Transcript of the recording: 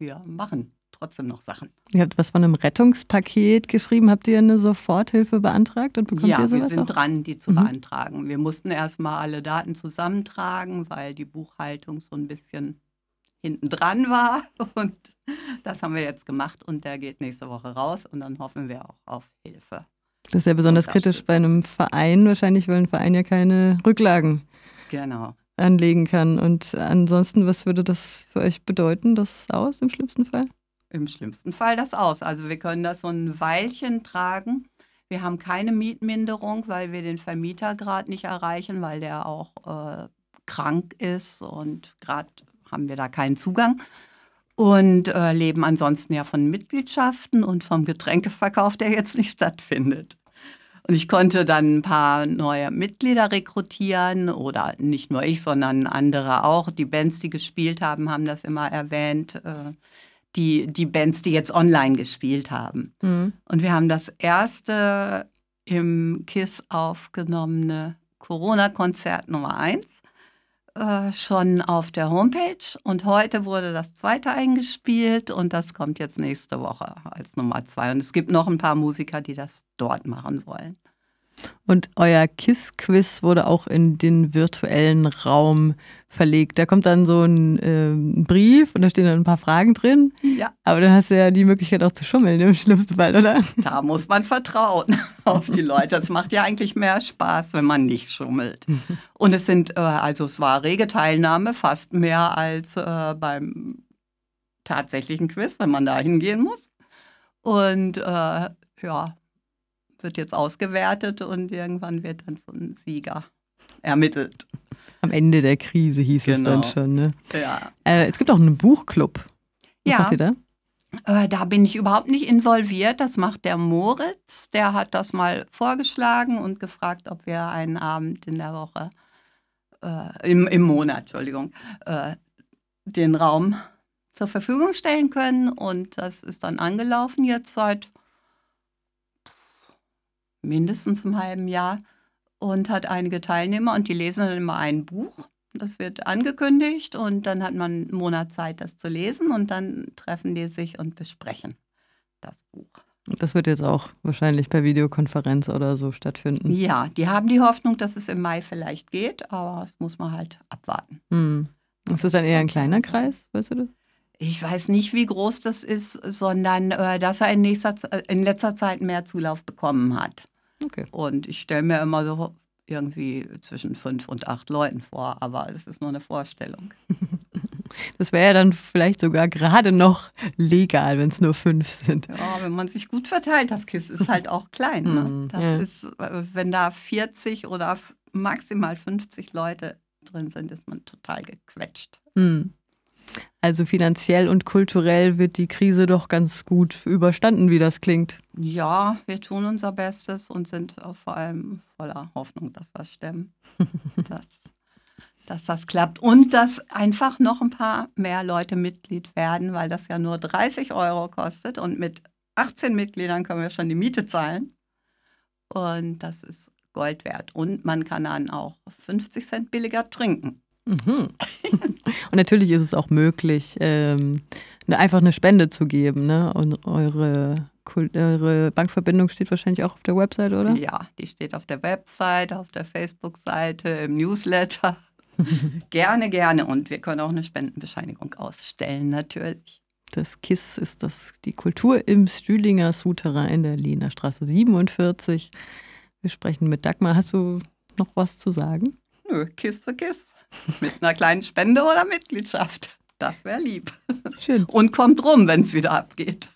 wir machen trotzdem noch Sachen. Ihr habt was von einem Rettungspaket geschrieben. Habt ihr eine Soforthilfe beantragt und bekommt ja, ihr sowas wir sind auch? dran, die zu Mhm. beantragen. Wir mussten erstmal alle Daten zusammentragen, weil die Buchhaltung so ein bisschen hinten dran war. Und das haben wir jetzt gemacht und der geht nächste Woche raus und dann hoffen wir auch auf Hilfe. Das ist ja besonders kritisch bei einem Verein wahrscheinlich, weil ein Verein ja keine Rücklagen Genau. Anlegen kann. Und ansonsten, was würde das für euch bedeuten, das aus im schlimmsten Fall? Im schlimmsten Fall das aus. Also wir können das so ein Weilchen tragen. Wir haben keine Mietminderung, weil wir den Vermieter gerade nicht erreichen, weil der auch äh, krank ist und gerade haben wir da keinen Zugang. Und äh, leben ansonsten ja von Mitgliedschaften und vom Getränkeverkauf, der jetzt nicht stattfindet. Und ich konnte dann ein paar neue Mitglieder rekrutieren oder nicht nur ich, sondern andere auch. Die Bands, die gespielt haben, haben das immer erwähnt. Äh, die, die Bands, die jetzt online gespielt haben. Mhm. Und wir haben das erste im KISS aufgenommene Corona-Konzert Nummer 1 äh, schon auf der Homepage. Und heute wurde das zweite eingespielt und das kommt jetzt nächste Woche als Nummer 2. Und es gibt noch ein paar Musiker, die das dort machen wollen. Und euer KISS-Quiz wurde auch in den virtuellen Raum verlegt. Da kommt dann so ein ähm, Brief und da stehen dann ein paar Fragen drin. Ja. Aber dann hast du ja die Möglichkeit auch zu schummeln im schlimmsten Fall, oder? Da muss man vertrauen auf die Leute. Das macht ja eigentlich mehr Spaß, wenn man nicht schummelt. Und es sind, äh, also es war rege Teilnahme, fast mehr als äh, beim tatsächlichen Quiz, wenn man da hingehen muss. Und äh, ja, wird jetzt ausgewertet und irgendwann wird dann so ein Sieger ermittelt. Am Ende der Krise hieß es Genau. dann schon. Ne? Ja. Äh, es gibt auch einen Buchclub. Was Ja. macht ihr da? Äh, da bin ich überhaupt nicht involviert. Das macht der Moritz. Der hat das mal vorgeschlagen und gefragt, ob wir einen Abend in der Woche, äh, im, im Monat, Entschuldigung, äh, den Raum zur Verfügung stellen können. Und das ist dann angelaufen jetzt seit mindestens einem halben Jahr und hat einige Teilnehmer und die lesen dann immer ein Buch. Das wird angekündigt und dann hat man einen Monat Zeit, das zu lesen und dann treffen die sich und besprechen das Buch. Das wird jetzt auch wahrscheinlich per Videokonferenz oder so stattfinden. Ja, die haben die Hoffnung, dass es im Mai vielleicht geht, aber das muss man halt abwarten. Hm. Ist das dann eher ein kleiner Kreis, weißt du das? Ich weiß nicht, wie groß das ist, sondern äh, dass er in, nächster, Ze- in letzter Zeit mehr Zulauf bekommen hat. Okay. Und ich stelle mir immer so irgendwie zwischen fünf und acht Leuten vor, aber es ist nur eine Vorstellung. Das wäre ja dann vielleicht sogar gerade noch legal, wenn es nur fünf sind. Ja, wenn man sich gut verteilt, das Kiss ist halt auch klein. Ne? Mm, Das ja. ist, äh, wenn da 40 oder maximal 50 Leute drin sind, ist man total gequetscht. Hm. Also finanziell und kulturell wird die Krise doch ganz gut überstanden, wie das klingt. Ja, wir tun unser Bestes und sind vor allem voller Hoffnung, dass wir stemmen. dass, dass das klappt und dass einfach noch ein paar mehr Leute Mitglied werden, weil das ja nur 30 Euro kostet und mit 18 Mitgliedern können wir schon die Miete zahlen. Und das ist Gold wert. Und man kann dann auch 50 Cent billiger trinken. Mhm. Und natürlich ist es auch möglich, ähm, ne, einfach eine Spende zu geben. Ne? Und eure, eure Bankverbindung steht wahrscheinlich auch auf der Website, oder? Ja, die steht auf der Website, auf der Facebook-Seite, im Newsletter. gerne, gerne. Und wir können auch eine Spendenbescheinigung ausstellen, natürlich. Das KISS ist das, die Kultur im Stühlinger Souterrain in der Lehner Straße 47. Wir sprechen mit Dagmar. Hast du noch was zu sagen? Nö, Kiss zu Kiss. Mit einer kleinen Spende oder Mitgliedschaft. Das wäre lieb. Schön. Und kommt rum, wenn es wieder abgeht.